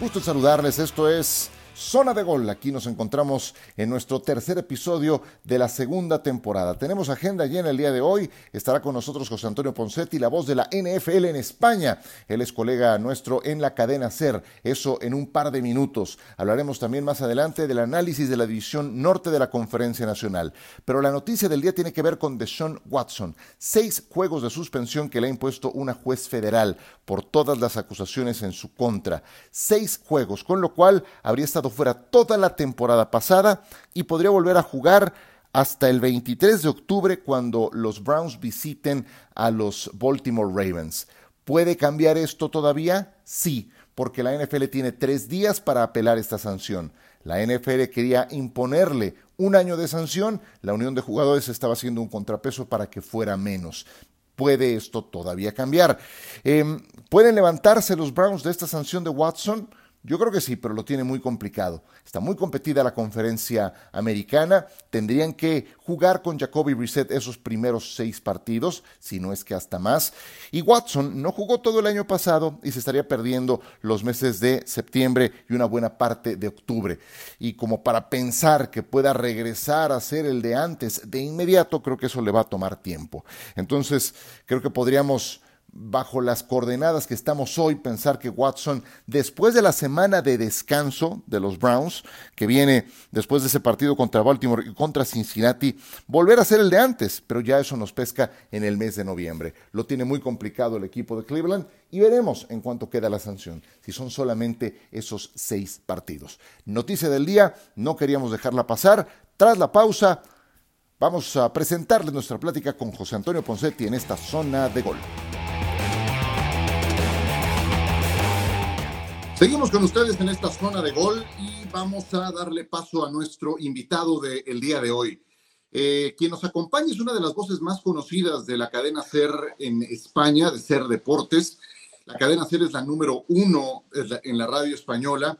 Gusto en saludarles, esto es Zona de Gol. Aquí nos encontramos en nuestro tercer episodio de la segunda temporada. Tenemos agenda llena el día de hoy. Estará con nosotros José Antonio Poncetti, la voz de la NFL en España. Él es colega nuestro en la cadena SER. Eso en un par de minutos. Hablaremos también más adelante del análisis de la división norte de la Conferencia Nacional. Pero la noticia del día tiene que ver con Deshaun Watson. Seis juegos de suspensión que le ha impuesto una juez federal por todas las acusaciones en su contra. Seis juegos, con lo cual habría estado fuera toda la temporada pasada y podría volver a jugar hasta el 23 de octubre cuando los Browns visiten a los Baltimore Ravens. ¿Puede cambiar esto todavía? Sí, porque la NFL tiene tres días para apelar esta sanción. La NFL quería imponerle un año de sanción, la Unión de Jugadores estaba haciendo un contrapeso para que fuera menos. ¿Puede esto todavía cambiar? Em, ¿Pueden levantarse los Browns de esta sanción de Watson? Yo creo que sí, pero lo tiene muy complicado. Está muy competida la conferencia americana. Tendrían que jugar con Jacoby Brissett esos primeros seis partidos, si no es que hasta más. Y Watson no jugó todo el año pasado y se estaría perdiendo los meses de septiembre y una buena parte de octubre. Y como para pensar que pueda regresar a ser el de antes de inmediato, creo que eso le va a tomar tiempo. Entonces, creo que podríamos bajo las coordenadas que estamos hoy, pensar que Watson, después de la semana de descanso de los Browns, que viene después de ese partido contra Baltimore y contra Cincinnati, volver a ser el de antes, pero ya eso nos pesca en el mes de noviembre. Lo tiene muy complicado el equipo de Cleveland y veremos en cuánto queda la sanción, si son solamente esos seis partidos. Noticia del día, no queríamos dejarla pasar. Tras la pausa, vamos a presentarles nuestra plática con José Antonio Poncetti en esta zona de gol. Seguimos con ustedes en esta zona de gol y vamos a darle paso a nuestro invitado del día de hoy. Eh, quien nos acompaña es una de las voces más conocidas de la cadena SER en España, de SER Deportes. La cadena SER es la número uno en la radio española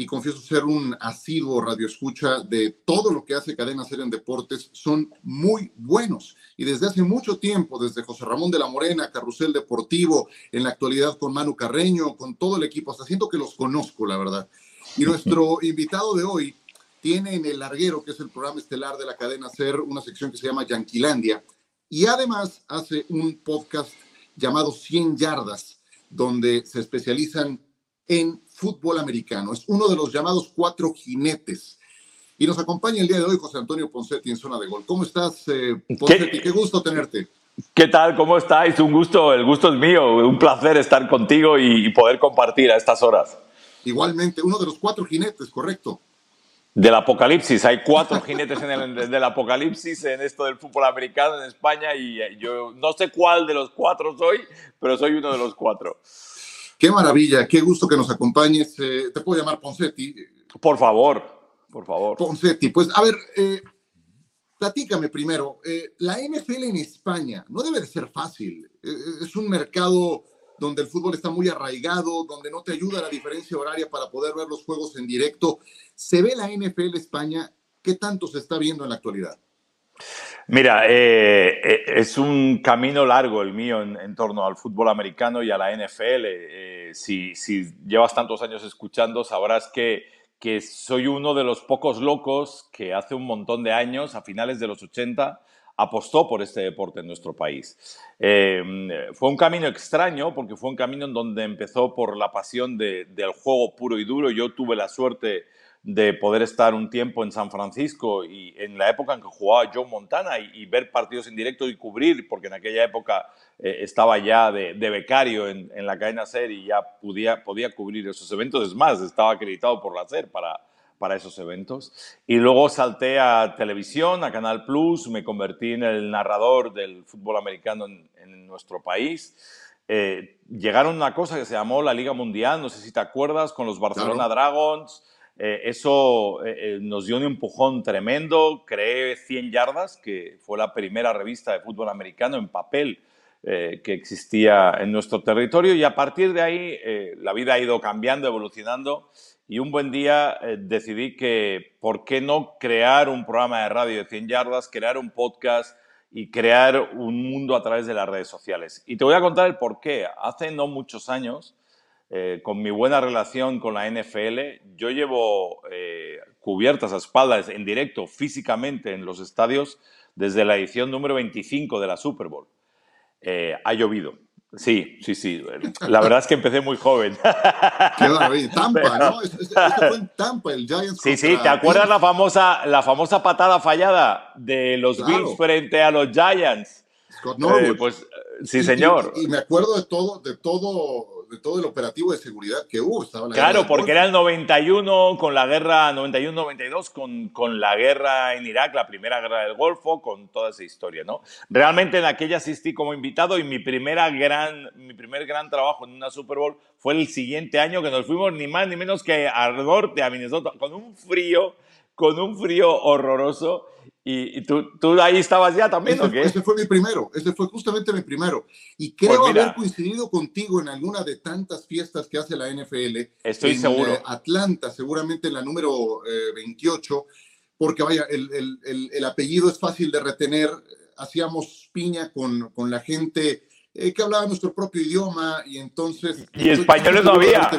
y confieso ser un asiduo radioescucha de todo lo que hace Cadena Ser en Deportes, son muy buenos. Y desde hace mucho tiempo, desde José Ramón de la Morena, Carrusel Deportivo, en la actualidad con Manu Carreño, con todo el equipo, hasta siento que los conozco, la verdad. Y nuestro invitado de hoy tiene en El Larguero, que es el programa estelar de la cadena Ser, una sección que se llama Yanquilandia. Y además hace un podcast llamado 100 Yardas, donde se especializan en fútbol americano. Es uno de los llamados cuatro jinetes. Y nos acompaña el día de hoy José Antonio Poncetti en Zona de Gol. ¿Cómo estás, eh, Poncetti? ¿Qué? gusto tenerte. ¿Qué tal? ¿Cómo estáis? Un gusto, el gusto es mío. Un placer estar contigo y, poder compartir a estas horas. Igualmente, uno de los cuatro jinetes, correcto. Del apocalipsis. Hay cuatro jinetes en el, del apocalipsis en esto del fútbol americano en España y eh, yo no sé cuál de los cuatro soy, pero soy uno de los cuatro. Qué maravilla, qué gusto que nos acompañes. Eh, te puedo llamar Poncetti. Por favor, por favor. Poncetti, pues a ver, eh, platícame primero. Eh, la NFL en España no debe de ser fácil. es un mercado donde el fútbol está muy arraigado, donde no te ayuda la diferencia horaria para poder ver los juegos en directo. ¿Se ve la NFL España? ¿Qué tanto se está viendo en la actualidad? Mira, eh, eh, es un camino largo el mío en, torno al fútbol americano y a la NFL. Eh, si, llevas tantos años escuchando, sabrás que, que, soy uno de los pocos locos que hace un montón de años, a finales de los 80, apostó por este deporte en nuestro país. fue un camino extraño porque fue un camino en donde empezó por la pasión del juego puro y duro. Yo tuve la suerte de poder estar un tiempo en San Francisco y en la época en que jugaba Joe Montana y, ver partidos en directo y cubrir, porque en aquella época eh, estaba ya de, becario en, la cadena SER y ya podía, podía cubrir esos eventos. Es más, estaba acreditado por la SER para, para esos eventos. Y luego salté a televisión, a Canal Plus, me convertí en el narrador del fútbol americano en, nuestro país. Eh, llegaron una cosa que se llamó la Liga Mundial, no sé si te acuerdas, con los Barcelona Dragons. Eh, eso eh, eh, nos dio un empujón tremendo. Creé 100 yardas, que fue la primera revista de fútbol americano en papel que existía en nuestro territorio. Y a partir de ahí la vida ha ido cambiando, evolucionando. Y un buen día decidí que, ¿por qué no crear un programa de radio de 100 yardas, crear un podcast y crear un mundo a través de las redes sociales? Y te voy a contar el por qué. Hace no muchos años eh, con mi buena relación con la NFL, yo llevo eh, cubiertas a espaldas en directo físicamente en los estadios desde la edición número 25 de la Super Bowl. Eh, ha llovido. Sí, sí, sí. La verdad es que empecé muy joven. Qué Tampa, ¿no? Esto fue en Tampa, el Giants. Sí, sí, ¿te acuerdas la famosa, la famosa patada fallada de los Bills frente a los Giants? Scott Norwood. pues sí, señor. y, me acuerdo de todo, de todo de todo el operativo de seguridad que hubo. Estaba claro, porque era el 91 con la guerra, 91-92 con, con la guerra en Irak, la primera guerra del Golfo, con toda esa historia, ¿no? Realmente en aquella asistí como invitado y mi, primera gran, mi primer gran trabajo en una Super Bowl fue el siguiente año que nos fuimos ni más ni menos que al norte, a Minnesota, con un frío, con un frío horroroso ¿Y, tú, tú, ahí estabas ya también, ese, Ese fue mi primero, ese fue justamente mi primero. Y creo pues haber coincidido contigo en alguna de tantas fiestas que hace la NFL. Estoy en, seguro. Eh, Atlanta, seguramente en la número 28, eh, porque vaya, el, el, el, apellido es fácil de retener. Hacíamos piña con, con la gente eh, que hablaba nuestro propio idioma y entonces... Y españoles no había.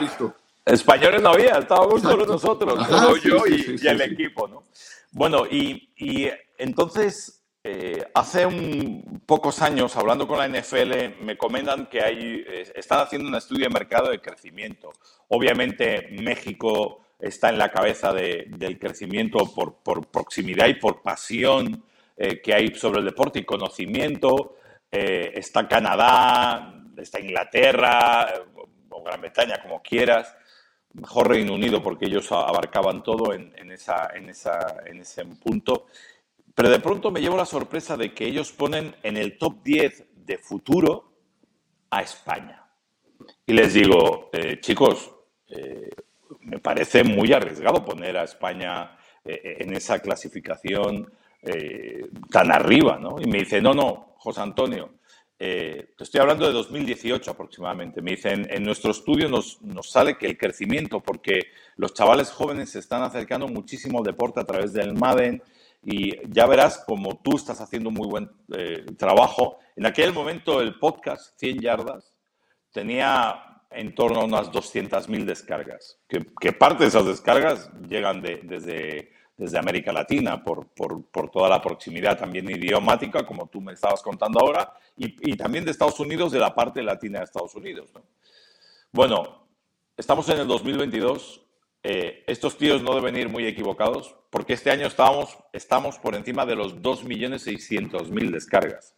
Españoles no había, estábamos solo nosotros, solo yo y, y el equipo, ¿no? Bueno, y, entonces, eh, hace un, pocos años, hablando con la NFL, me comentan que hay, eh, están haciendo un estudio de mercado de crecimiento. Obviamente, México está en la cabeza del crecimiento por, proximidad y por pasión eh, que hay sobre el deporte y conocimiento. está Canadá, está Inglaterra, o Gran Bretaña, como quieras mejor Reino Unido porque ellos abarcaban todo en, esa, en, esa, en ese punto. Pero de pronto me llevo la sorpresa de que ellos ponen en el top 10 de futuro a España. Y les digo, eh, chicos, eh, me parece muy arriesgado poner a España eh, en esa clasificación tan arriba, ¿no? Y me dice, no, no, José Antonio, eh, te estoy hablando de 2018 aproximadamente. Me dicen, en nuestro estudio nos, sale que el crecimiento, porque los chavales jóvenes se están acercando muchísimo al deporte a través del Madden y ya verás como tú estás haciendo muy buen eh, trabajo. En aquel momento el podcast 100 yardas tenía en torno a unas 200.000 descargas, que, parte de esas descargas llegan de, desde desde América Latina, por, por, por, toda la proximidad también idiomática, como tú me estabas contando ahora, y, y, también de Estados Unidos, de la parte latina de Estados Unidos. ¿no? Bueno, estamos en el 2022. Eh, estos tíos no deben ir muy equivocados, porque este año estamos, estamos por encima de los 2.600.000 descargas.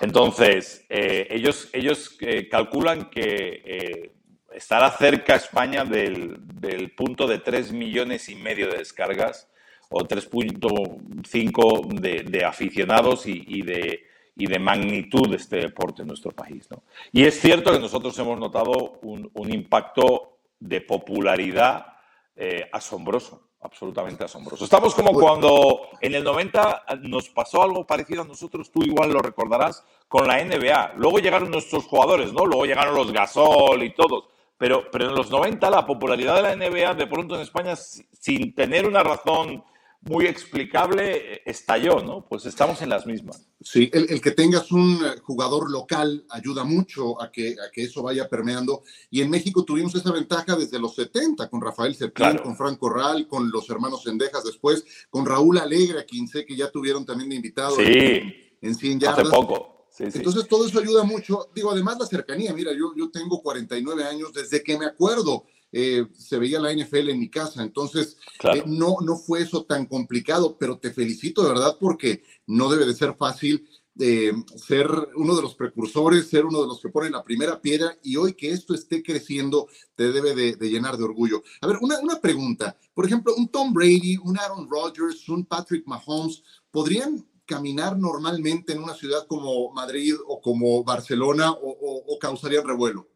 Entonces, eh, ellos, ellos eh, calculan que estará cerca España del, del, punto de 3 millones y medio de descargas o 3.5 de, de, aficionados y, y, de, y, de, magnitud de este deporte en nuestro país. ¿no? Y es cierto que nosotros hemos notado un, un impacto de popularidad eh, asombroso, absolutamente asombroso. Estamos como cuando en el 90 nos pasó algo parecido a nosotros, tú igual lo recordarás, con la NBA. Luego llegaron nuestros jugadores, ¿no? Luego llegaron los Gasol y todos. Pero, pero en los 90 la popularidad de la NBA de pronto en España, sin tener una razón muy explicable estalló, ¿no? Pues estamos en las mismas. Sí, el, que tengas un eh, jugador local ayuda mucho a que, a que eso vaya permeando. Y en México tuvimos esa ventaja desde los 70 con Rafael Cepín, con Franco Corral, con los hermanos Sendejas después, con Raúl Alegre, a quien sé que ya tuvieron también de invitado en, en 100 yardas. Hace poco. Entonces todo eso ayuda mucho. Digo, además la cercanía, mira, yo, yo tengo 49 años, desde que me acuerdo eh, se veía la NFL en mi casa, entonces eh, no, no fue eso tan complicado, pero te felicito de verdad porque no debe de ser fácil eh, ser uno de los precursores, ser uno de los que ponen la primera piedra y hoy que esto esté creciendo te debe de, llenar de orgullo. A ver, una, una pregunta, por ejemplo, un Tom Brady, un Aaron Rodgers, un Patrick Mahomes, ¿podrían caminar normalmente en una ciudad como Madrid o como Barcelona o, o causarían revuelo?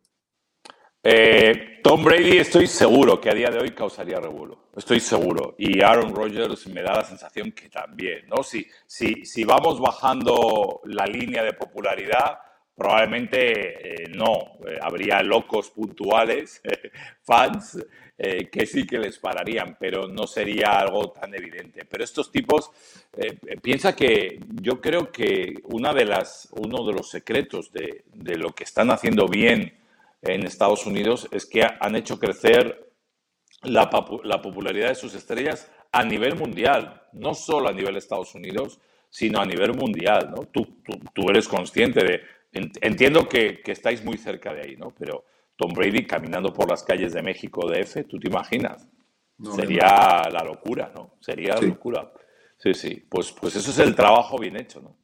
Eh, Tom Brady estoy seguro que a día de hoy causaría revuelo, estoy seguro. Y Aaron Rodgers me da la sensación que también, ¿no? Si, si, si vamos bajando la línea de popularidad, probablemente eh, no, eh, habría locos puntuales, fans, que sí que les pararían, pero no sería algo tan evidente. Pero estos tipos, piensa que yo creo que una de las, uno de los secretos de, de lo que están haciendo bien en Estados Unidos es que han hecho crecer la, popularidad de sus estrellas a nivel mundial, no solo a nivel Estados Unidos, sino a nivel mundial, ¿no? Tú, tú, eres consciente de... Entiendo que, estáis muy cerca de ahí, ¿no? Pero Tom Brady caminando por las calles de México de F, ¿tú te imaginas? Sería la locura, ¿no? Sería la locura. Sí, sí. Pues, pues eso es el trabajo bien hecho, ¿no?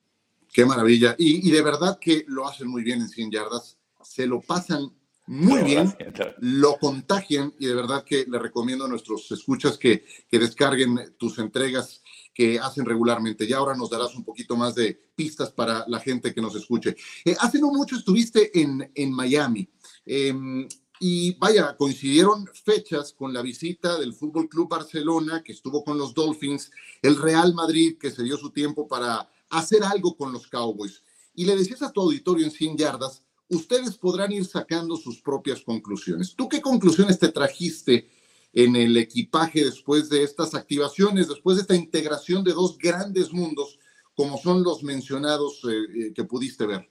Qué maravilla. Y, de verdad que lo hacen muy bien en 100 yardas. Se lo pasan muy bien, lo contagian y de verdad que le recomiendo a nuestros escuchas que, que descarguen tus entregas que hacen regularmente. Y ahora nos darás un poquito más de pistas para la gente que nos escuche. Eh, hace no mucho estuviste en, en Miami. Em, y vaya, coincidieron fechas con la visita del Fútbol Club Barcelona, que estuvo con los Dolphins, el Real Madrid, que se dio su tiempo para hacer algo con los Cowboys. Y le decías a tu auditorio en 100 yardas, ustedes podrán ir sacando sus propias conclusiones. ¿Tú qué conclusiones te trajiste en el equipaje después de estas activaciones, después de esta integración de dos grandes mundos, como son los mencionados eh, eh, que pudiste ver?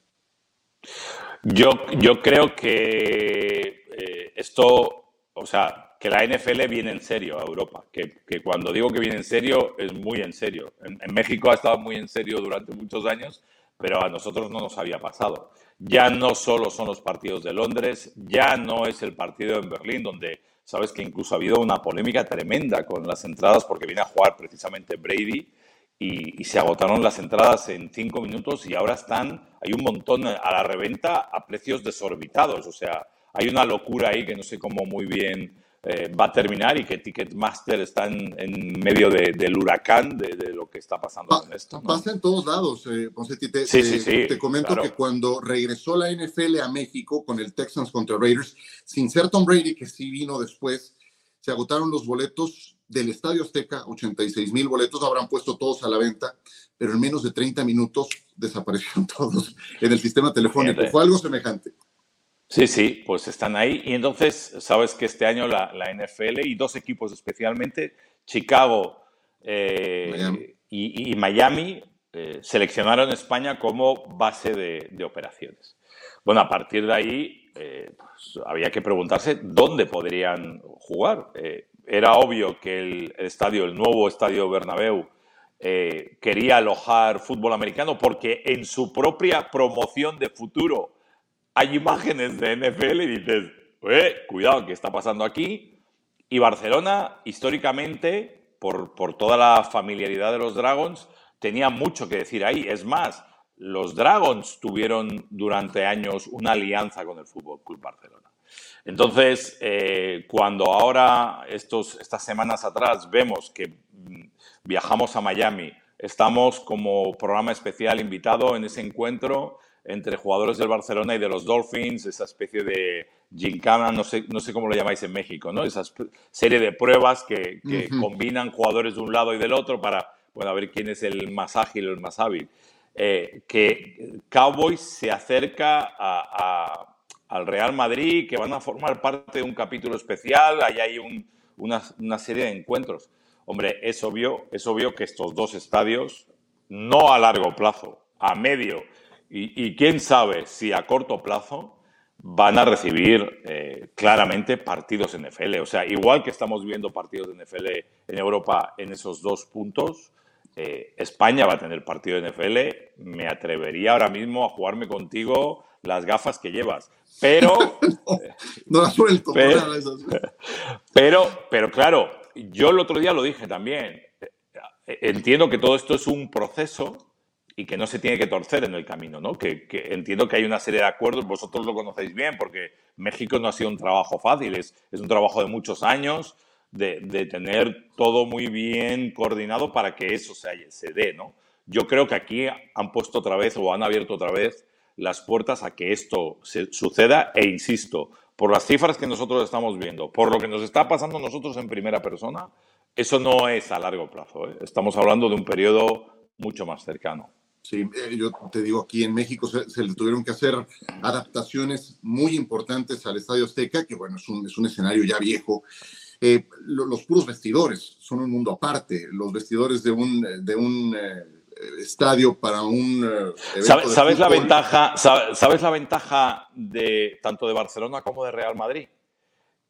Yo, yo creo que eh, esto, o sea, que la NFL viene en serio a Europa, que, que, cuando digo que viene en serio es muy en serio. En, en, México ha estado muy en serio durante muchos años, pero a nosotros no nos había pasado. Ya no solo son los partidos de Londres, ya no es el partido en Berlín, donde Sabes que incluso ha habido una polémica tremenda con las entradas porque viene a jugar precisamente Brady y, se agotaron las entradas en cinco minutos y ahora están, hay un montón a la reventa a precios desorbitados. O sea, hay una locura ahí que no sé cómo muy bien eh, va a terminar y que Ticketmaster está en, medio del huracán de, lo que está pasando con esto. Pasa en todos lados, eh, Te, sí, sí, sí, te comento que cuando regresó la NFL a México con el Texans contra Raiders, sin ser Tom Brady, que sí vino después, se agotaron los boletos del Estadio Azteca, 86 mil boletos, habrán puesto todos a la venta, pero en menos de 30 minutos desaparecieron todos en el sistema telefónico. Fue algo semejante. Sí, sí, pues están ahí. Y entonces, sabes que este año la, NFL y dos equipos especialmente, Chicago eh, Y, Miami, eh, seleccionaron España como base de, operaciones. Bueno, a partir de ahí eh, pues, había que preguntarse dónde podrían jugar. era obvio que el, estadio, el nuevo estadio Bernabéu, quería alojar fútbol americano porque en su propia promoción de futuro hay imágenes de NFL y dices, cuidado, ¿qué está pasando aquí? Y Barcelona, históricamente, por, por toda la familiaridad de los Dragons, tenía mucho que decir ahí. Es más, los Dragons tuvieron durante años una alianza con el Fútbol Club Barcelona. Entonces, eh, cuando ahora, estos, estas semanas atrás, vemos que mm, viajamos a Miami, estamos como programa especial invitado en ese encuentro entre jugadores del Barcelona y de los Dolphins, esa especie de gincana, no sé, no sé cómo lo llamáis en México, ¿no? Esa serie de pruebas que, combinan jugadores de un lado y del otro para, bueno, a ver quién es el más ágil el más hábil. Eh, que Cowboys se acerca al Real Madrid, que van a formar parte de un capítulo especial, ahí hay una, una serie de encuentros. Hombre, es obvio, es obvio que estos dos estadios, no a largo plazo, a medio y, quién sabe si a corto plazo van a recibir eh, claramente partidos NFL. O sea, igual que estamos viendo partidos de NFL en Europa en esos dos puntos, eh, España va a tener partido de NFL. Me atrevería ahora mismo a jugarme contigo las gafas que llevas. Pero. no, no suelto. Pero, pero, pero claro, yo el otro día lo dije también. Entiendo que todo esto es un proceso y que no se tiene que torcer en el camino, ¿no? Que, entiendo que hay una serie de acuerdos, vosotros lo conocéis bien, porque México no ha sido un trabajo fácil, es, es un trabajo de muchos años, de, de, tener todo muy bien coordinado para que eso se, dé, ¿no? Yo creo que aquí han puesto otra vez o han abierto otra vez las puertas a que esto suceda e insisto, por las cifras que nosotros estamos viendo, por lo que nos está pasando nosotros en primera persona, eso no es a largo plazo. ¿eh? Estamos hablando de un periodo mucho más cercano. Sí, eh, yo te digo, aquí en México se, le tuvieron que hacer adaptaciones muy importantes al Estadio Azteca, que bueno, es un, es un escenario ya viejo. Eh, los puros vestidores son un mundo aparte. Los vestidores de un, de un eh, estadio para un eh, ¿Sabes, la ventaja, sabes, la ventaja de tanto de Barcelona como de Real Madrid?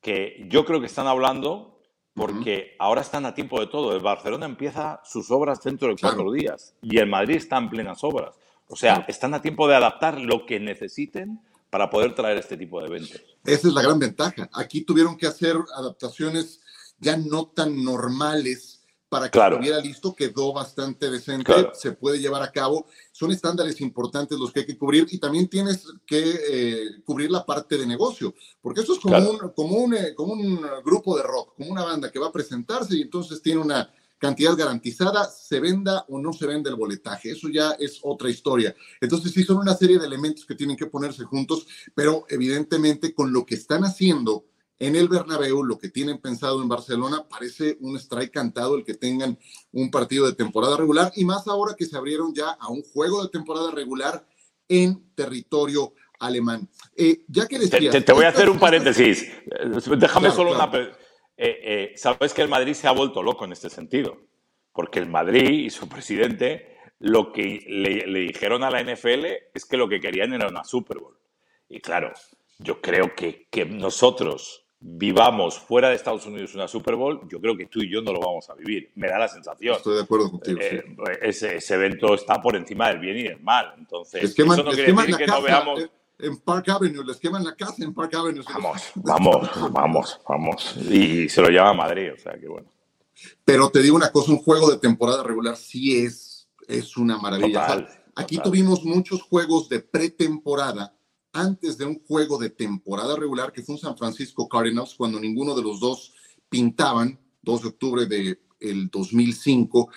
Que yo creo que están hablando porque ahora están a tiempo de todo. El Barcelona empieza sus obras dentro de cuatro días y el Madrid está en plenas obras. O sea, están a tiempo de adaptar lo que necesiten para poder traer este tipo de eventos. Esa es la gran ventaja. Aquí tuvieron que hacer adaptaciones ya no tan normales para que estuviera listo, quedó bastante decente, se puede llevar a cabo. Son estándares importantes los que hay que cubrir y también tienes que eh, cubrir la parte de negocio, porque esto es como, un, como, un, eh, como un grupo de rock, como una banda que va a presentarse y entonces tiene una cantidad garantizada, se venda o no se venda el boletaje. Eso ya es otra historia. Entonces sí son una serie de elementos que tienen que ponerse juntos, pero evidentemente con lo que están haciendo en el Bernabéu, lo que tienen pensado en Barcelona, parece un strike cantado el que tengan un partido de temporada regular y más ahora que se abrieron ya a un juego de temporada regular en territorio alemán. Eh, ya que decías, te, voy a hacer un paréntesis. Eh, déjame solo una... Eh, Sabes que el Madrid se ha vuelto loco en este sentido, porque el Madrid y su presidente lo que le, le dijeron a la NFL es que lo que querían era una Super Bowl. Y claro, yo creo que, que nosotros vivamos fuera de Estados Unidos una Super Bowl, yo creo que tú y yo no lo vamos a vivir. Me da la sensación. Estoy de acuerdo contigo. Eh, ese, evento está por encima del bien y del mal. Entonces, eso no quiere decir que no veamos. Eh, en Park Avenue, les queman la casa en Park Avenue. Vamos, vamos, vamos, vamos. Y se lo llama Madrid, o sea que bueno. Pero te digo una cosa, un juego de temporada regular sí es, es una maravilla. aquí tuvimos muchos juegos de pretemporada antes de un juego de temporada regular que fue un San Francisco Cardinals cuando ninguno de los dos pintaban, 2 de octubre del el 2005.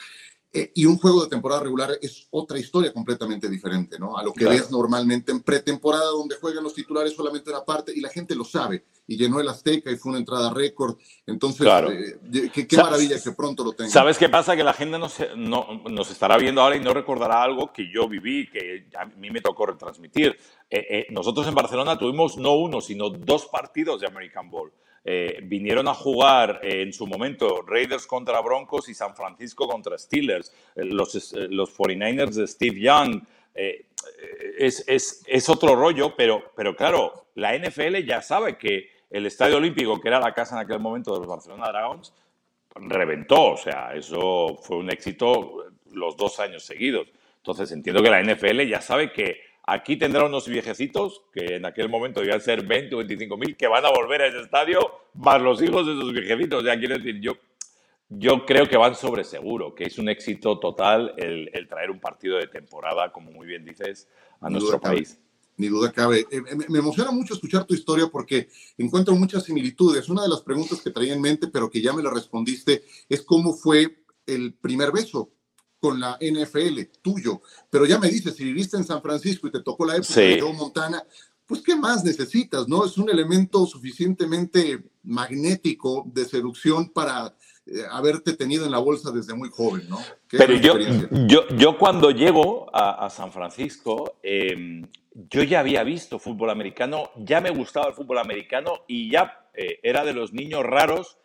Eh, y un juego de temporada regular es otra historia completamente diferente, ¿no? A lo que ves normalmente en pretemporada, donde juegan los titulares solamente una parte y la gente lo sabe. Y llenó el Azteca y fue una entrada récord. Entonces, eh, qué, maravilla que pronto lo tenga. ¿Sabes qué pasa? Que la gente no, no, nos estará viendo ahora y no recordará algo que yo viví, que a mí me tocó retransmitir. Eh, nosotros en Barcelona tuvimos no uno, sino dos partidos de American Bowl. Eh, vinieron a jugar eh, en su momento Raiders contra Broncos y San Francisco contra Steelers, eh, los, los 49ers de Steve Young. Es, es, es, otro rollo, pero, pero claro, la NFL ya sabe que el Estadio Olímpico, que era la casa en aquel momento de los Barcelona Dragons, reventó, o sea, eso fue un éxito los dos años seguidos. Entonces entiendo que la NFL ya sabe que Aquí tendrán unos viejecitos, que en aquel momento debían ser 20 o 25 mil, que van a volver a ese estadio, más los hijos de esos viejecitos. O sea, quiero decir, yo, yo creo que van sobre seguro, que es un éxito total el, traer un partido de temporada, como muy bien dices, a nuestro país. Ni duda cabe. Eh, me emociona mucho escuchar tu historia porque encuentro muchas similitudes. Una de las preguntas que traía en mente, pero que ya me la respondiste, es cómo fue el primer beso con la NFL, tuyo. Pero ya me dices, si viviste en San Francisco y te tocó la época de Joe Montana, pues ¿qué más necesitas? ¿No? Es un elemento suficientemente magnético de seducción para eh, haberte tenido en la bolsa desde muy joven, ¿no? Pero yo, yo, yo, cuando llego a, San Francisco, em, yo ya había visto fútbol americano, ya me gustaba el fútbol americano y ya eh, era de los niños raros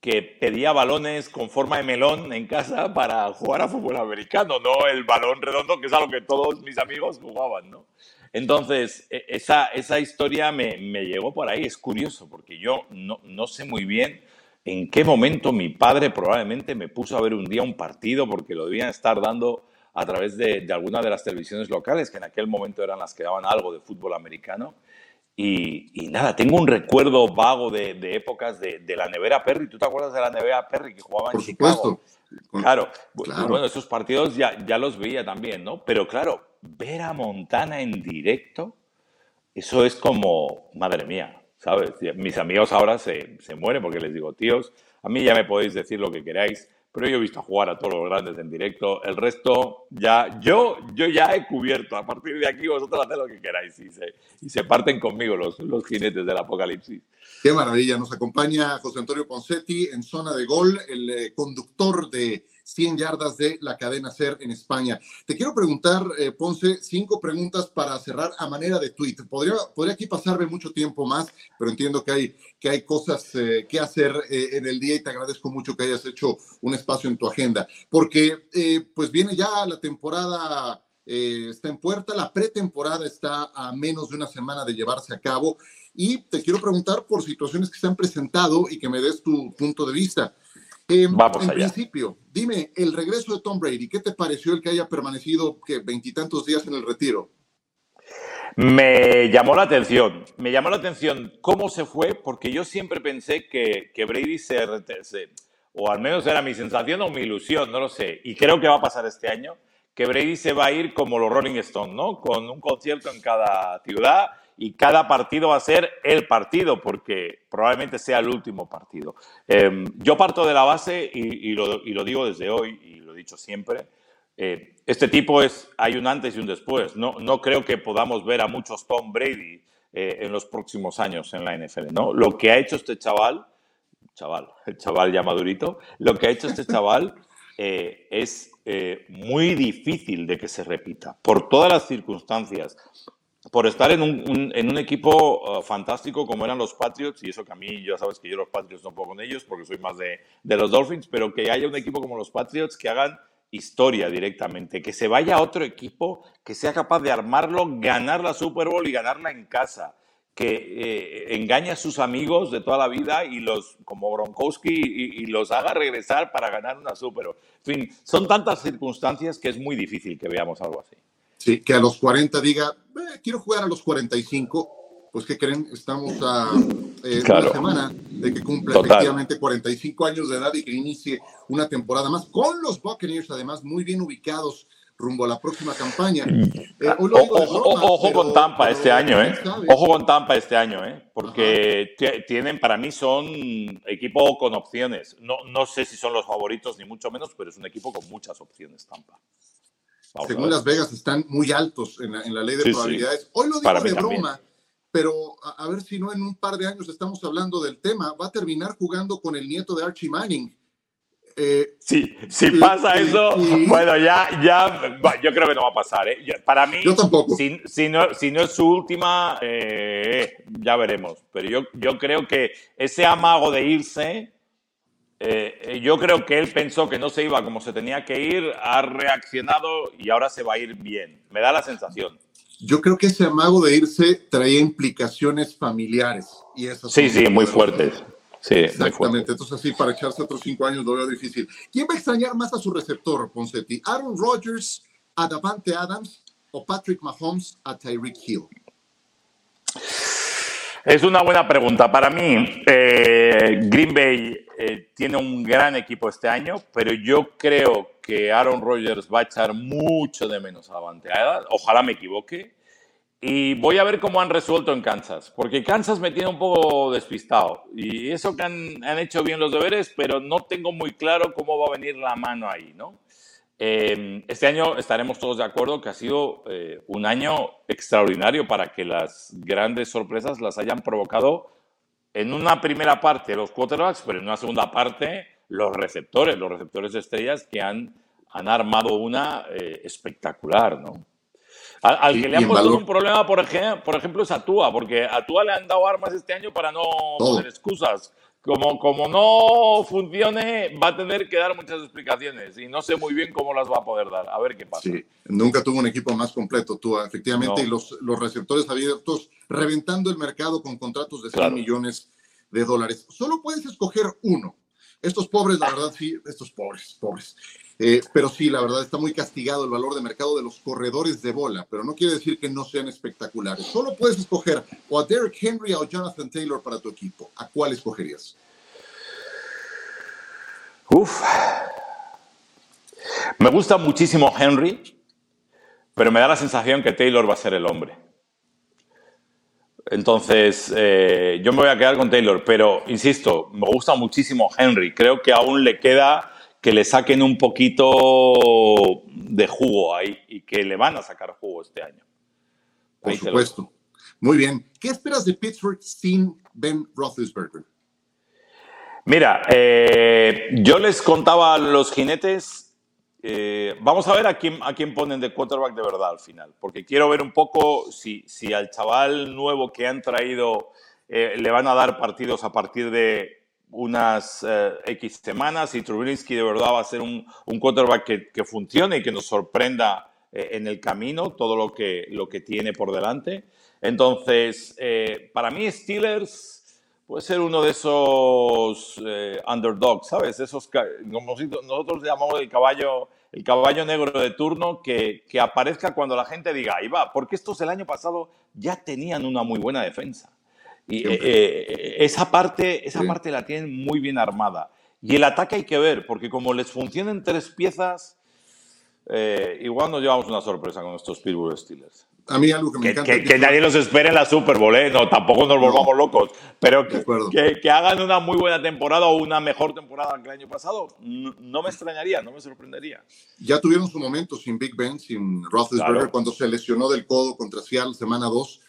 que pedía balones con forma de melón en casa para jugar a fútbol americano, no el balón redondo, que es algo que todos mis amigos jugaban, ¿no? Entonces, e, esa, esa historia me, me llegó por ahí. Es curioso, porque yo no, no, sé muy bien en qué momento mi padre probablemente me puso a ver un día un partido, porque lo debían estar dando a través de, de alguna de las televisiones locales, que en aquel momento eran las que daban algo de fútbol americano. Y, nada, tengo un recuerdo vago de, épocas de, la nevera Perry. ¿Tú te acuerdas de la nevera Perry que jugaba en Chicago? Claro, bueno, esos partidos ya, ya los veía también, ¿no? Pero claro, ver a Montana en directo, eso es como, madre mía, ¿sabes? Mis amigos ahora se, se mueren porque les digo, tíos, a mí ya me podéis decir lo que queráis, pero yo he visto jugar a todos los grandes en directo. El resto, ya, yo, yo ya he cubierto. A partir de aquí, vosotros haced lo que queráis y se, parten conmigo los, los jinetes del apocalipsis. Qué maravilla. Nos acompaña José Antonio Poncetti en zona de gol, el eh, conductor de 100 yardas de la cadena SER en España. Te quiero preguntar, eh, Ponce, cinco preguntas para cerrar a manera de tweet. Podría, podría aquí pasarme mucho tiempo más, pero entiendo que hay, que hay cosas eh, que hacer eh, en el día y te agradezco mucho que hayas hecho un espacio en tu agenda, porque pues viene ya la temporada. está en puerta, la pretemporada está a menos de una semana de llevarse a cabo y te quiero preguntar por situaciones que se han presentado y que me des tu punto de vista. Em, Vamos en principio, dime, el regreso de Tom Brady, ¿qué te pareció el que haya permanecido veintitantos días en el retiro? Me llamó la atención, me llamó la atención cómo se fue, porque yo siempre pensé que, que Brady se, se, o al menos era mi sensación o mi ilusión, no lo sé, y creo que va a pasar este año, que Brady se va a ir como los Rolling Stones, ¿no? Con un concierto en cada ciudad y cada partido va a ser el partido, porque probablemente sea el último partido. Em, yo parto de la base y, lo, digo desde hoy, y lo he dicho siempre, eh, este tipo es, hay un antes y un después. No, no creo que podamos ver a muchos Tom Brady eh, en los próximos años en la NFL. ¿no? Lo que ha hecho este chaval, chaval, el chaval ya madurito, lo que ha hecho este chaval eh, es muy difícil de que se repita, por todas las circunstancias por estar en un, en un equipo uh, fantástico como eran los Patriots, y eso que a mí, ya sabes que yo los Patriots no puedo con ellos porque soy más de, de, los Dolphins, pero que haya un equipo como los Patriots que hagan historia directamente, que se vaya a otro equipo que sea capaz de armarlo, ganar la Super Bowl y ganarla en casa, que eh, engañe a sus amigos de toda la vida y los, como Gronkowski, y, y, los haga regresar para ganar una Super Bowl. En fin, son tantas circunstancias que es muy difícil que veamos algo así. Sí, que a los 40 diga, eh, quiero jugar a los 45, pues que creen, estamos a eh, una semana de que cumpla efectivamente 45 años de edad y que inicie una temporada más con los Buccaneers, además muy bien ubicados rumbo a la próxima campaña. Eh, ojo, con Tampa este año, ¿eh? Ojo con Tampa este año, ¿eh? Porque tienen, para mí, son equipo con opciones. No, no sé si son los favoritos, ni mucho menos, pero es un equipo con muchas opciones, Tampa. Según Las Vegas están muy altos en la, ley de probabilidades. Hoy lo digo de broma, pero a, ver si no en un par de años estamos hablando del tema. Va a terminar jugando con el nieto de Archie Manning. Eh, sí, si pasa eso, bueno, ya, ya, yo creo que no va a pasar. ¿eh? Para mí, yo tampoco. Si, si, no, si no es su última, eh, ya veremos. Pero yo, yo creo que ese amago de irse eh, eh, yo creo que él pensó que no se iba como se tenía que ir, ha reaccionado y ahora se va a ir bien. Me da la sensación. Yo creo que ese amago de irse traía implicaciones familiares. Y eso sí, sí, muy fuertes. Sí, Exactamente. Entonces, así, para echarse otros cinco años lo veo difícil. ¿Quién va a extrañar más a su receptor, Poncetti? ¿Aaron Rodgers, a Davante Adams o Patrick Mahomes a Tyreek Hill? Es una buena pregunta. Para mí, eh, Green Bay eh, tiene un gran equipo este año, pero yo creo que Aaron Rodgers va a echar mucho de menos a la bandeada. Ojalá me equivoque. Y voy a ver cómo han resuelto en Kansas, porque Kansas me tiene un poco despistado. Y eso que han, han hecho bien los deberes, pero no tengo muy claro cómo va a venir la mano ahí, ¿no? Eh, este año estaremos todos de acuerdo que ha sido eh, un año extraordinario para que las grandes sorpresas las hayan provocado en una primera parte los quarterbacks, pero en una segunda parte los receptores, los receptores estrellas que han, han armado una eh, espectacular, ¿no? Al, que le han puesto un problema, por ejemplo, por ejemplo, es a Tua, porque a Tua le han dado armas este año para no poner excusas. Como, como no funcione, va a tener que dar muchas explicaciones y no sé muy bien cómo las va a poder dar. A ver qué pasa. Sí, nunca tuvo un equipo más completo, Tua, efectivamente, y los, los receptores abiertos reventando el mercado con contratos de 100 millones de dólares. Solo puedes escoger uno. Estos pobres, la verdad, sí, estos pobres, pobres. Eh, pero sí, la verdad, está muy castigado el valor de mercado de los corredores de bola, pero no quiere decir que no sean espectaculares. Solo puedes escoger o a Derrick Henry o a Jonathan Taylor para tu equipo. ¿A cuál escogerías? Uf. Me gusta muchísimo Henry, pero me da la sensación que Taylor va a ser el hombre. Entonces, eh, yo me voy a quedar con Taylor, pero insisto, me gusta muchísimo Henry. Creo que aún le queda que le saquen un poquito de jugo ahí y que le van a sacar jugo este año. Por supuesto. Muy bien. ¿Qué esperas de Pittsburgh sin Ben Roethlisberger? Mira, eh, yo les contaba a los jinetes, eh, vamos a ver a quién, a quién ponen de quarterback de verdad al final, porque quiero ver un poco si, si al chaval nuevo que han traído eh, le van a dar partidos a partir de unas X semanas y Trubinsky de verdad va a ser un, un quarterback que, que, funcione y que nos sorprenda en el camino todo lo que, lo que tiene por delante. Entonces, para mí Steelers puede ser uno de esos eh, underdogs, ¿sabes? Esos, como nosotros llamamos el caballo, el caballo negro de turno, que, que, aparezca cuando la gente diga, ahí va, porque estos el año pasado ya tenían una muy buena defensa. Y eh, eh, esa, parte, esa parte la tienen muy bien armada. Y el ataque hay que ver, porque como les funcionan tres piezas, igual nos llevamos una sorpresa con estos Pittsburgh Steelers a mí algo que me encanta. Que, nadie los espere en la Super Bowl, ¿eh? No, tampoco nos volvamos locos. Pero que, que, hagan una muy buena temporada o una mejor temporada que el año pasado, no, me extrañaría, no me sorprendería. Ya tuvieron su momento sin Big Ben, sin Roethlisberger, cuando se lesionó del codo contra Seattle semana 2.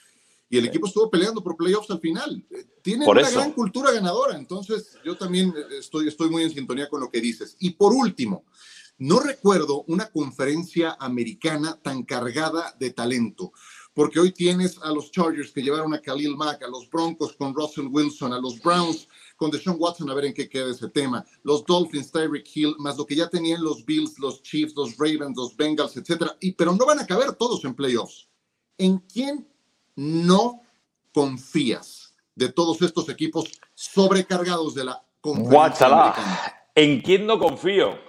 Y el equipo estuvo peleando por playoffs al final. Tiene una gran cultura ganadora. Entonces, yo también estoy, estoy muy en sintonía con lo que dices. Y por último, no recuerdo una conferencia americana tan cargada de talento, porque hoy tienes a los Chargers que llevaron a Khalil Mack, a los Broncos con Russell Wilson, a los Browns con Deshaun Watson, a ver en qué queda ese tema, los Dolphins, Tyreek Hill, más lo que ya tenían los Bills, los Chiefs, los Ravens, los Bengals, etcétera, y, pero no van a caber todos en playoffs. ¿En quién no confías de todos estos equipos sobrecargados de la conferencia americana? ¿En quién no confío?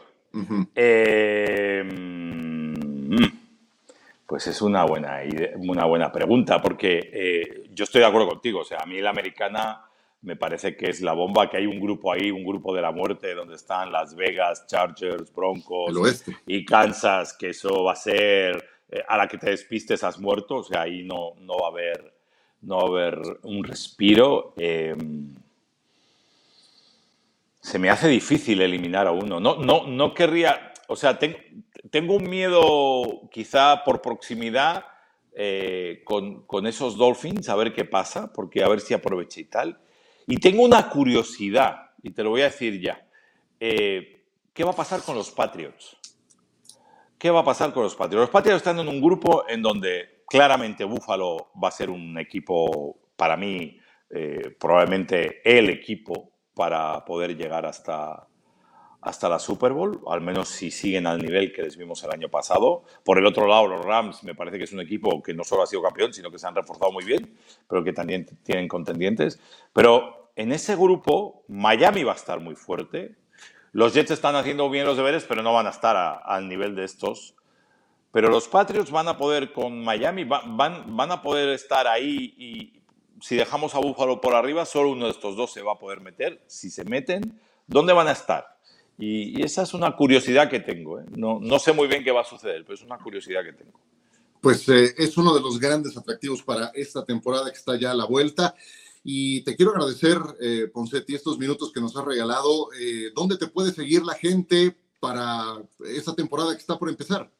Eh, mm, pues es una buena, una buena pregunta, porque eh, yo estoy de acuerdo contigo. O sea, a mí la americana me parece que es la bomba, que hay un grupo ahí, un grupo de la muerte, donde están Las Vegas, Chargers, Broncos y Kansas, que eso va a ser, eh, a la que te despistes has muerto, o sea, ahí no, no, va, a haber, no va a haber un respiro se me hace difícil eliminar a uno. No, no, no querría, o sea, tengo un miedo quizá por proximidad eh, con, esos Dolphins, a ver qué pasa, porque a ver si aproveché y tal. Y tengo una curiosidad, y te lo voy a decir ya. Eh, ¿Qué va a pasar con los Patriots? ¿Qué va a pasar con los Patriots? Los Patriots están en un grupo en donde claramente Buffalo va a ser un equipo, para mí, eh, probablemente el equipo para poder llegar hasta, hasta la Super Bowl, al menos si siguen al nivel que les vimos el año pasado. Por el otro lado, los Rams me parece que es un equipo que no solo ha sido campeón, sino que se han reforzado muy bien, pero que también tienen contendientes. Pero en ese grupo, Miami va a estar muy fuerte. Los Jets están haciendo bien los deberes, pero no van a estar al nivel de estos. Pero los Patriots van a poder con Miami, van, a poder estar ahí y si dejamos a Búfalo por arriba, solo uno de estos dos se va a poder meter. Si se meten, ¿dónde van a estar? Y, esa es una curiosidad que tengo. ¿eh? No, no, sé muy bien qué va a suceder, pero es una curiosidad que tengo. Pues eh, es uno de los grandes atractivos para esta temporada que está ya a la vuelta. Y te quiero agradecer, eh, Poncetti, estos minutos que nos has regalado. Eh, ¿Dónde te puede seguir la gente para esta temporada que está por empezar?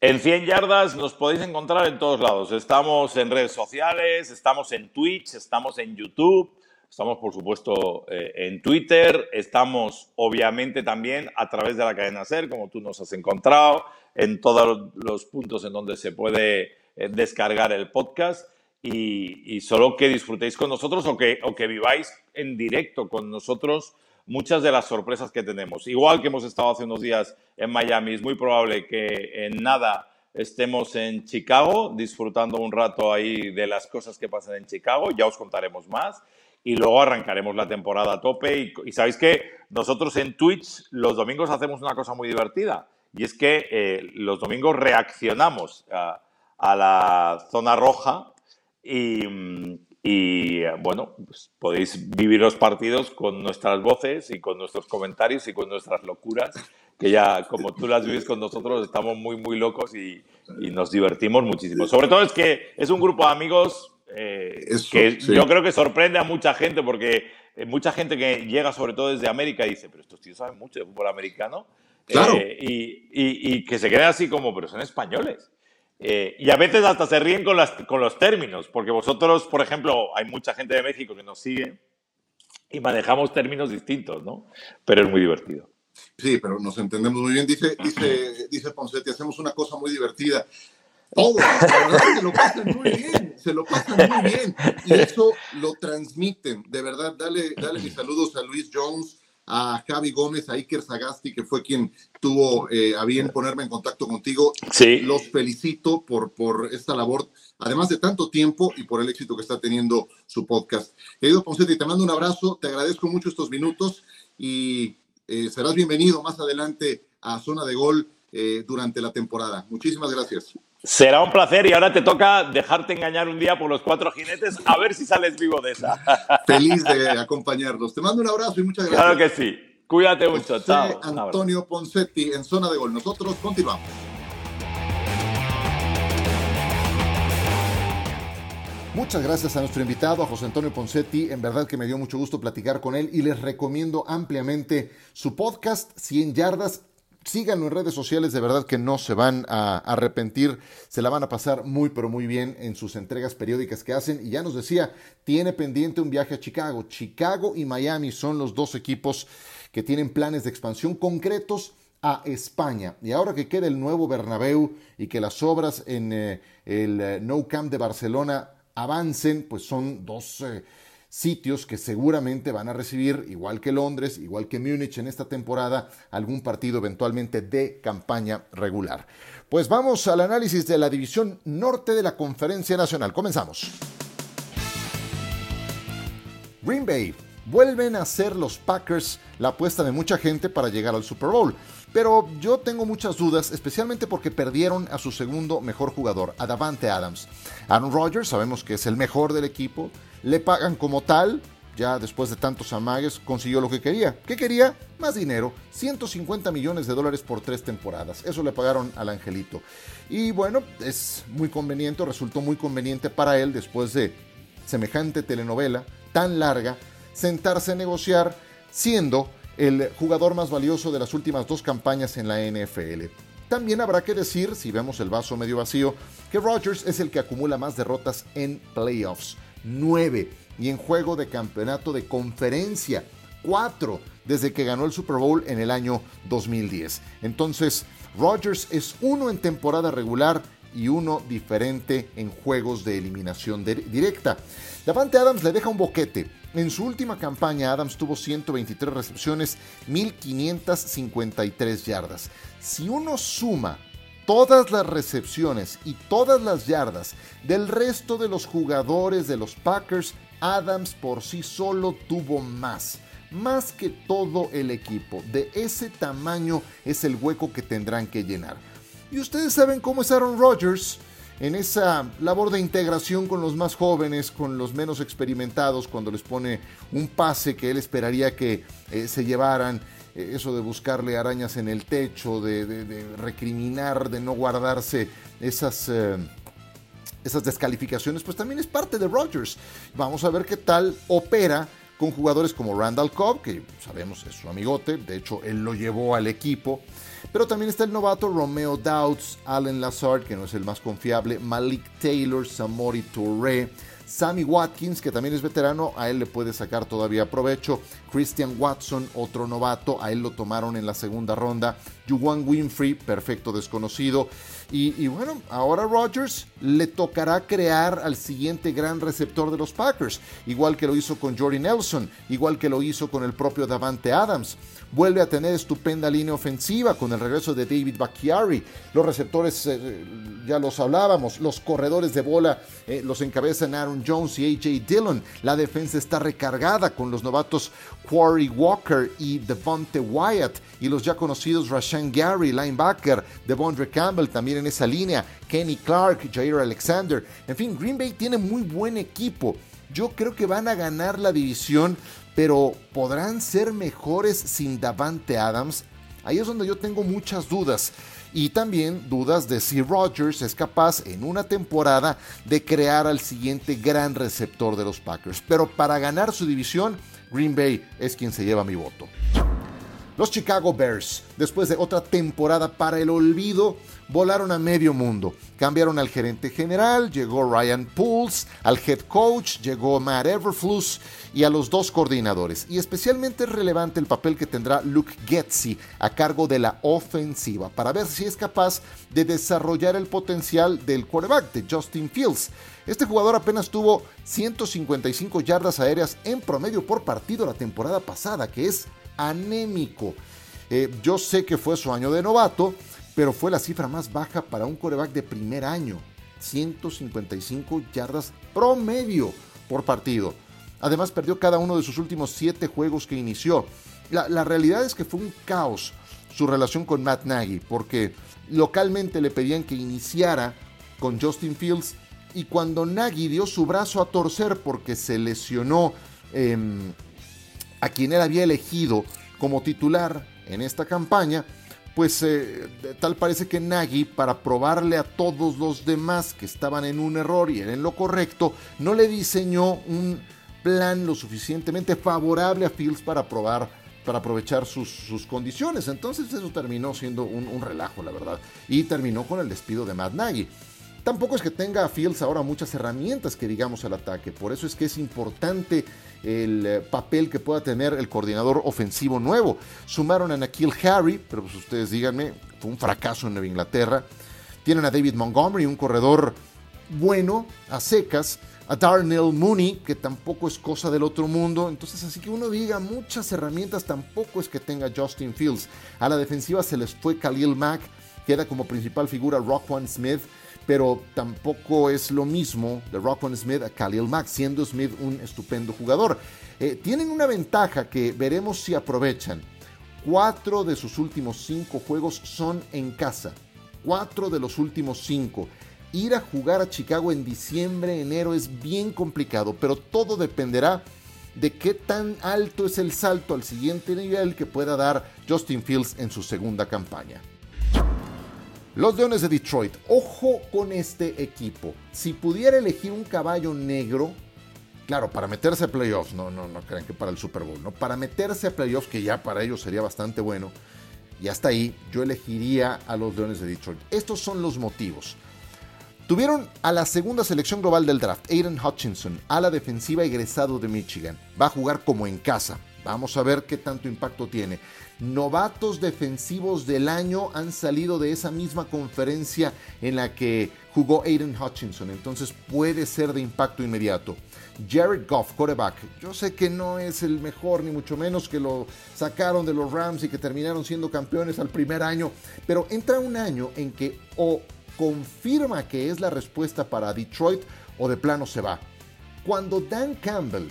En 100 yardas nos podéis encontrar en todos lados. Estamos en redes sociales, estamos en Twitch, estamos en YouTube, estamos por supuesto eh, en Twitter, estamos obviamente también a través de la cadena SER, como tú nos has encontrado, en todos los puntos en donde se puede eh, descargar el podcast. Y, solo que disfrutéis con nosotros o que, o que viváis en directo con nosotros muchas de las sorpresas que tenemos. Igual que hemos estado hace unos días en Miami, es muy probable que en nada estemos en Chicago disfrutando un rato ahí de las cosas que pasan en Chicago, ya os contaremos más y luego arrancaremos la temporada a tope. Y, sabéis que nosotros en Twitch los domingos hacemos una cosa muy divertida y es que eh, los domingos reaccionamos a, a la zona roja y, mm, y bueno, pues podéis vivir los partidos con nuestras voces y con nuestros comentarios y con nuestras locuras, que ya como tú las vives con nosotros, estamos muy, muy locos y, y nos divertimos muchísimo. Sobre todo es que es un grupo de amigos eh, que yo creo que sorprende a mucha gente porque eh, mucha gente que llega sobre todo desde América dice, pero estos tíos saben mucho de fútbol americano. Eh, y, y, y, que se queden así como, pero son españoles. Eh, y a veces hasta se ríen con, las, con los términos, porque vosotros, por ejemplo, hay mucha gente de México que nos sigue y manejamos términos distintos, ¿no? Pero es muy divertido. Sí, pero nos entendemos muy bien. Dice, dice, dice Poncetti, hacemos una cosa muy divertida. Todos, la verdad, se lo pasan muy bien, se lo pasan muy bien. Y eso lo transmiten. De verdad, dale, dale mis saludos a Luis Jones, a Javi Gómez, a Iker Sagasti, que fue quien tuvo eh, a bien ponerme en contacto contigo. Sí. Los felicito por, por esta labor, además de tanto tiempo y por el éxito que está teniendo su podcast. Querido Poncetti, te mando un abrazo, te agradezco mucho estos minutos y eh, serás bienvenido más adelante a Zona de Gol eh, durante la temporada. Muchísimas gracias. Será un placer y ahora te toca dejarte engañar un día por los cuatro jinetes a ver si sales vivo de esa. Feliz de acompañarnos. Te mando un abrazo y muchas gracias. Claro que sí. Cuídate mucho. José Chao. Antonio Poncetti en Zona de Gol. Nosotros continuamos. Muchas gracias a nuestro invitado, a José Antonio Poncetti. En verdad que me dio mucho gusto platicar con él y les recomiendo ampliamente su podcast 100 yardas. Síganlo en redes sociales, de verdad que no se van a arrepentir, se la van a pasar muy pero muy bien en sus entregas periódicas que hacen. Y ya nos decía, tiene pendiente un viaje a Chicago. Chicago y Miami son los dos equipos que tienen planes de expansión concretos a España. Y ahora que queda el nuevo Bernabéu y que las obras en eh, el eh, No Camp de Barcelona avancen, pues son dos eh, sitios que seguramente van a recibir, igual que Londres, igual que Múnich en esta temporada, algún partido eventualmente de campaña regular. Pues vamos al análisis de la división norte de la Conferencia Nacional. Comenzamos. Green Bay. Vuelven a ser los Packers la apuesta de mucha gente para llegar al Super Bowl. Pero yo tengo muchas dudas, especialmente porque perdieron a su segundo mejor jugador, a Davante Adams. Aaron Rodgers, sabemos que es el mejor del equipo, le pagan como tal, ya después de tantos amagues, consiguió lo que quería. ¿Qué quería? Más dinero, 150 millones de dólares por tres temporadas. Eso le pagaron al angelito. Y bueno, es muy conveniente, resultó muy conveniente para él después de semejante telenovela tan larga, sentarse a negociar siendo el jugador más valioso de las últimas dos campañas en la NFL. También habrá que decir, si vemos el vaso medio vacío, que Rodgers es el que acumula más derrotas en playoffs, 9, y en juego de campeonato de conferencia, 4, desde que ganó el Super Bowl en el año 2010. Entonces, Rodgers es uno en temporada regular y uno diferente en juegos de eliminación directa. Davante Adams le deja un boquete. En su última campaña, Adams tuvo 123 recepciones, 1553 yardas. Si uno suma todas las recepciones y todas las yardas del resto de los jugadores de los Packers, Adams por sí solo tuvo más. Más que todo el equipo. De ese tamaño es el hueco que tendrán que llenar. Y ustedes saben cómo es Aaron Rodgers en esa labor de integración con los más jóvenes, con los menos experimentados, cuando les pone un pase que él esperaría que eh, se llevaran, eso de buscarle arañas en el techo, de, recriminar, de no guardarse esas... Eh, esas descalificaciones, pues también es parte de Rodgers. Vamos a ver qué tal opera con jugadores como Randall Cobb, que sabemos es su amigote, de hecho él lo llevó al equipo. Pero también está el novato Romeo Doubts, Allen Lazard, que no es el más confiable, Malik Taylor, Samori Touré, Sammy Watkins, que también es veterano, a él le puede sacar todavía provecho. Christian Watson, otro novato, a él lo tomaron en la segunda ronda. Juwan Winfrey, perfecto desconocido. Y, bueno, ahora Rodgers le tocará crear al siguiente gran receptor de los Packers, igual que lo hizo con Jordy Nelson, igual que lo hizo con el propio Davante Adams. Vuelve a tener estupenda línea ofensiva con el regreso de David Bacchiari. Los receptores, eh, ya los hablábamos, los corredores de bola eh, los encabezan Aaron Jones y AJ Dillon. La defensa está recargada con los novatos Quarry Walker y Devonte Wyatt y los ya conocidos Rashan Gary, linebacker, Devondre Campbell también en esa línea, Kenny Clark, Jair Alexander. En fin, Green Bay tiene muy buen equipo. Yo creo que van a ganar la división, pero ¿podrán ser mejores sin Davante Adams? Ahí es donde yo tengo muchas dudas. Y también dudas de si Rodgers es capaz en una temporada de crear al siguiente gran receptor de los Packers. Pero para ganar su división, Green Bay es quien se lleva mi voto. Los Chicago Bears, después de otra temporada para el olvido, volaron a medio mundo. Cambiaron al gerente general, llegó Ryan Pools, al head coach, llegó Matt Everfluss y a los dos coordinadores. Y especialmente es relevante el papel que tendrá Luke Getzi a cargo de la ofensiva para ver si es capaz de desarrollar el potencial del quarterback de Justin Fields. Este jugador apenas tuvo 155 yardas aéreas en promedio por partido la temporada pasada, que es anémico. Eh, yo sé que fue su año de novato, pero fue la cifra más baja para un coreback de primer año. 155 yardas promedio por partido. Además perdió cada uno de sus últimos siete juegos que inició. La, realidad es que fue un caos su relación con Matt Nagy, porque localmente le pedían que iniciara con Justin Fields y cuando Nagy dio su brazo a torcer porque se lesionó eh, a quien él había elegido como titular en esta campaña, pues eh, tal parece que Nagy, para probarle a todos los demás que estaban en un error y en lo correcto, no le diseñó un plan lo suficientemente favorable a Fields para probar para aprovechar sus, condiciones. Entonces eso terminó siendo un, un, relajo, la verdad. Y terminó con el despido de Matt Nagy. Tampoco es que tenga Fields ahora muchas herramientas que digamos al ataque. Por eso es que es importante el eh, papel que pueda tener el coordinador ofensivo nuevo. Sumaron a Nakil Harry, pero pues ustedes díganme, fue un fracaso en Nueva Inglaterra. Tienen a David Montgomery, un corredor bueno, a secas. A Darnell Mooney, que tampoco es cosa del otro mundo. Entonces, así que uno diga, muchas herramientas tampoco es que tenga Justin Fields. A la defensiva se les fue Khalil Mack, queda como principal figura Rockwan Smith pero tampoco es lo mismo de Rockwan Smith a Khalil Mack, siendo Smith un estupendo jugador. Eh, tienen una ventaja que veremos si aprovechan. Cuatro de sus últimos cinco juegos son en casa. Cuatro de los últimos cinco. Ir a jugar a Chicago en diciembre, enero es bien complicado, pero todo dependerá de qué tan alto es el salto al siguiente nivel que pueda dar Justin Fields en su segunda campaña. Los Leones de Detroit, ojo con este equipo. Si pudiera elegir un caballo negro, claro, para meterse a playoffs, no, no, no crean que para el Super Bowl, no, para meterse a playoffs, que ya para ellos sería bastante bueno, y hasta ahí yo elegiría a los Leones de Detroit. Estos son los motivos. Tuvieron a la segunda selección global del draft, Aiden Hutchinson, a la defensiva egresado de Michigan. Va a jugar como en casa. Vamos a ver qué tanto impacto tiene novatos defensivos del año han salido de esa misma conferencia en la que jugó Aiden Hutchinson, entonces puede ser de impacto inmediato. Jared Goff, quarterback, yo sé que no es el mejor, ni mucho menos que lo sacaron de los Rams y que terminaron siendo campeones al primer año, pero entra un año en que o confirma que es la respuesta para Detroit o de plano se va. Cuando Dan Campbell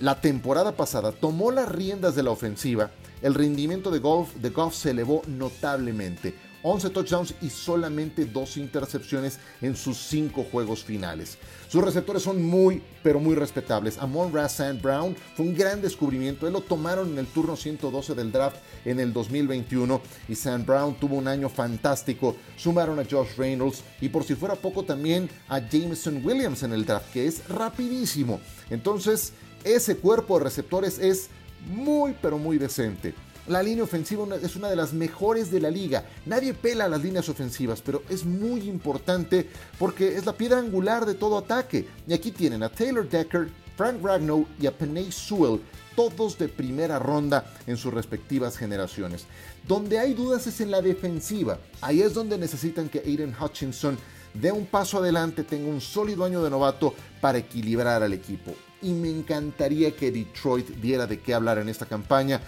la temporada pasada tomó las riendas de la ofensiva, el rendimiento de Goff, de se elevó notablemente. 11 touchdowns y solamente dos intercepciones en sus cinco juegos finales. Sus receptores son muy, pero muy respetables. Amon Ra Brown fue un gran descubrimiento. Él lo tomaron en el turno 112 del draft en el 2021 y Sam Brown tuvo un año fantástico. Sumaron a Josh Reynolds y por si fuera poco también a Jameson Williams en el draft, que es rapidísimo. Entonces, ese cuerpo de receptores es muy pero muy decente. La línea ofensiva es una de las mejores de la liga. Nadie pela las líneas ofensivas, pero es muy importante porque es la piedra angular de todo ataque. Y aquí tienen a Taylor Decker, Frank Ragnow y a Penay Sewell, todos de primera ronda en sus respectivas generaciones. Donde hay dudas es en la defensiva. Ahí es donde necesitan que Aiden Hutchinson dé un paso adelante, tenga un sólido año de novato para equilibrar al equipo y me encantaría que Detroit diera de qué hablar en esta campaña.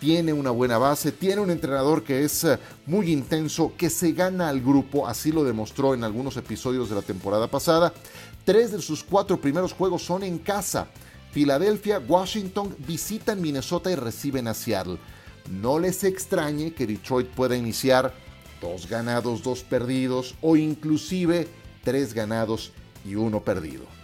Tiene una buena base, tiene un entrenador que es eh, muy intenso, que se gana al grupo, así lo demostró en algunos episodios de la temporada pasada. Tres de sus cuatro primeros juegos son en casa. Filadelfia, Washington visitan Minnesota y reciben a Seattle. No les extrañe que Detroit pueda iniciar dos ganados, dos perdidos o inclusive tres ganados y uno perdido.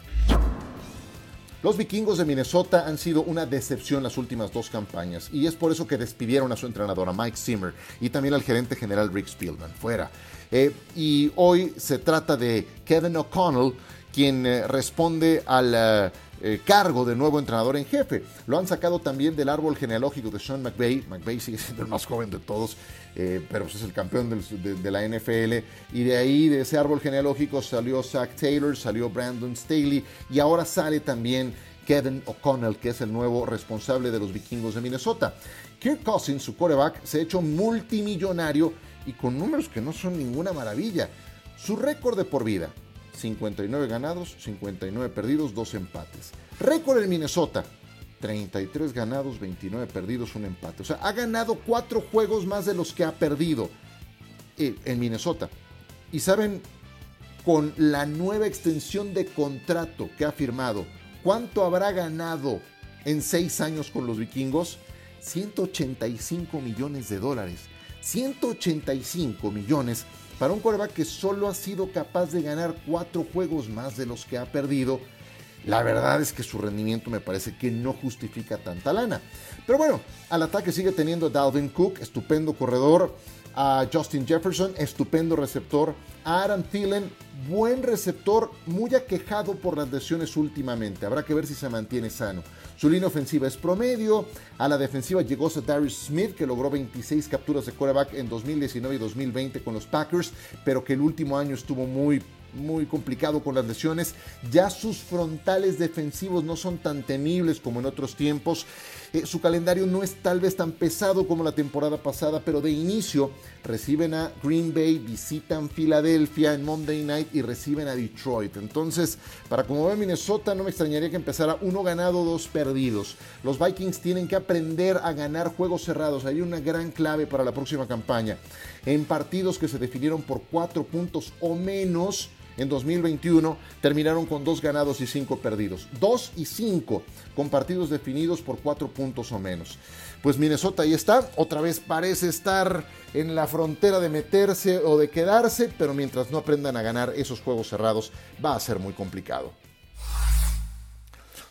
Los vikingos de Minnesota han sido una decepción las últimas dos campañas y es por eso que despidieron a su entrenadora Mike Zimmer y también al gerente general Rick Spielman fuera. Eh, y hoy se trata de Kevin O'Connell, quien eh, responde al eh, cargo de nuevo entrenador en jefe. Lo han sacado también del árbol genealógico de Sean McVay. McVay sigue siendo el más joven de todos, pero pues es el campeón de, la NFL. Y de ahí, de ese árbol genealógico, salió Zach Taylor, salió Brandon Staley y ahora sale también Kevin O'Connell, que es el nuevo responsable de los vikingos de Minnesota. Kirk Cousins, su quarterback, se ha hecho multimillonario y con números que no son ninguna maravilla. Su récord de por vida, 59 ganados, 59 perdidos, 2 empates. Récord en Minnesota, 33 ganados, 29 perdidos, un empate. O sea, ha ganado 4 juegos más de los que ha perdido eh, en Minnesota. Y saben, con la nueva extensión de contrato que ha firmado, ¿cuánto habrá ganado en 6 años con los vikingos? 185 millones de dólares. 185 millones para un quarterback que solo ha sido capaz de ganar cuatro juegos más de los que ha perdido. La verdad es que su rendimiento me parece que no justifica tanta lana. Pero bueno, al ataque sigue teniendo Dalvin Cook, estupendo corredor, a Justin Jefferson, estupendo receptor, a Aaron Thielen, buen receptor, muy aquejado por las lesiones últimamente. Habrá que ver si se mantiene sano. Su línea ofensiva es promedio. A la defensiva llegó Darius Smith, que logró 26 capturas de quarterback en 2019 y 2020 con los Packers, pero que el último año estuvo muy muy complicado con las lesiones. Ya sus frontales defensivos no son tan temibles como en otros tiempos. Eh, su calendario no es tal vez tan pesado como la temporada pasada, pero de inicio reciben a Green Bay, visitan Filadelfia en Monday Night y reciben a Detroit. Entonces, para como ve Minnesota, no me extrañaría que empezara uno ganado, dos perdidos. Los Vikings tienen que aprender a ganar juegos cerrados. Hay una gran clave para la próxima campaña. En partidos que se definieron por cuatro puntos o menos, en 2021 terminaron con dos ganados y cinco perdidos. Dos y cinco con partidos definidos por cuatro puntos o menos. Pues Minnesota ahí está, otra vez parece estar en la frontera de meterse o de quedarse, pero mientras no aprendan a ganar esos juegos cerrados va a ser muy complicado.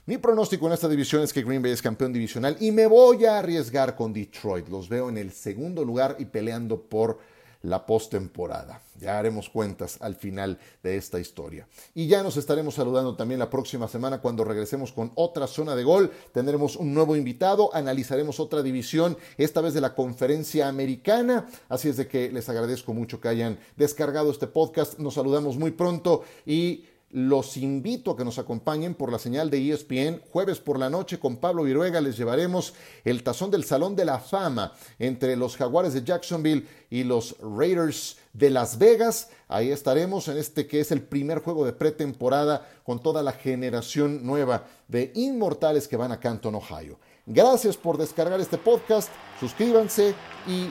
Mi pronóstico en esta división es que Green Bay es campeón divisional y me voy a arriesgar con Detroit. Los veo en el segundo lugar y peleando por la postemporada. Ya haremos cuentas al final de esta historia. Y ya nos estaremos saludando también la próxima semana cuando regresemos con otra zona de gol. Tendremos un nuevo invitado, analizaremos otra división, esta vez de la conferencia americana. Así es de que les agradezco mucho que hayan descargado este podcast. Nos saludamos muy pronto y los invito a que nos acompañen por la señal de ESPN. Jueves por la noche con Pablo Viruega les llevaremos el tazón del Salón de la Fama entre los Jaguares de Jacksonville y los Raiders de Las Vegas. Ahí estaremos en este que es el primer juego de pretemporada con toda la generación nueva de inmortales que van a Canton, Ohio. Gracias por descargar este podcast, suscríbanse y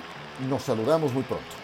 nos saludamos muy pronto.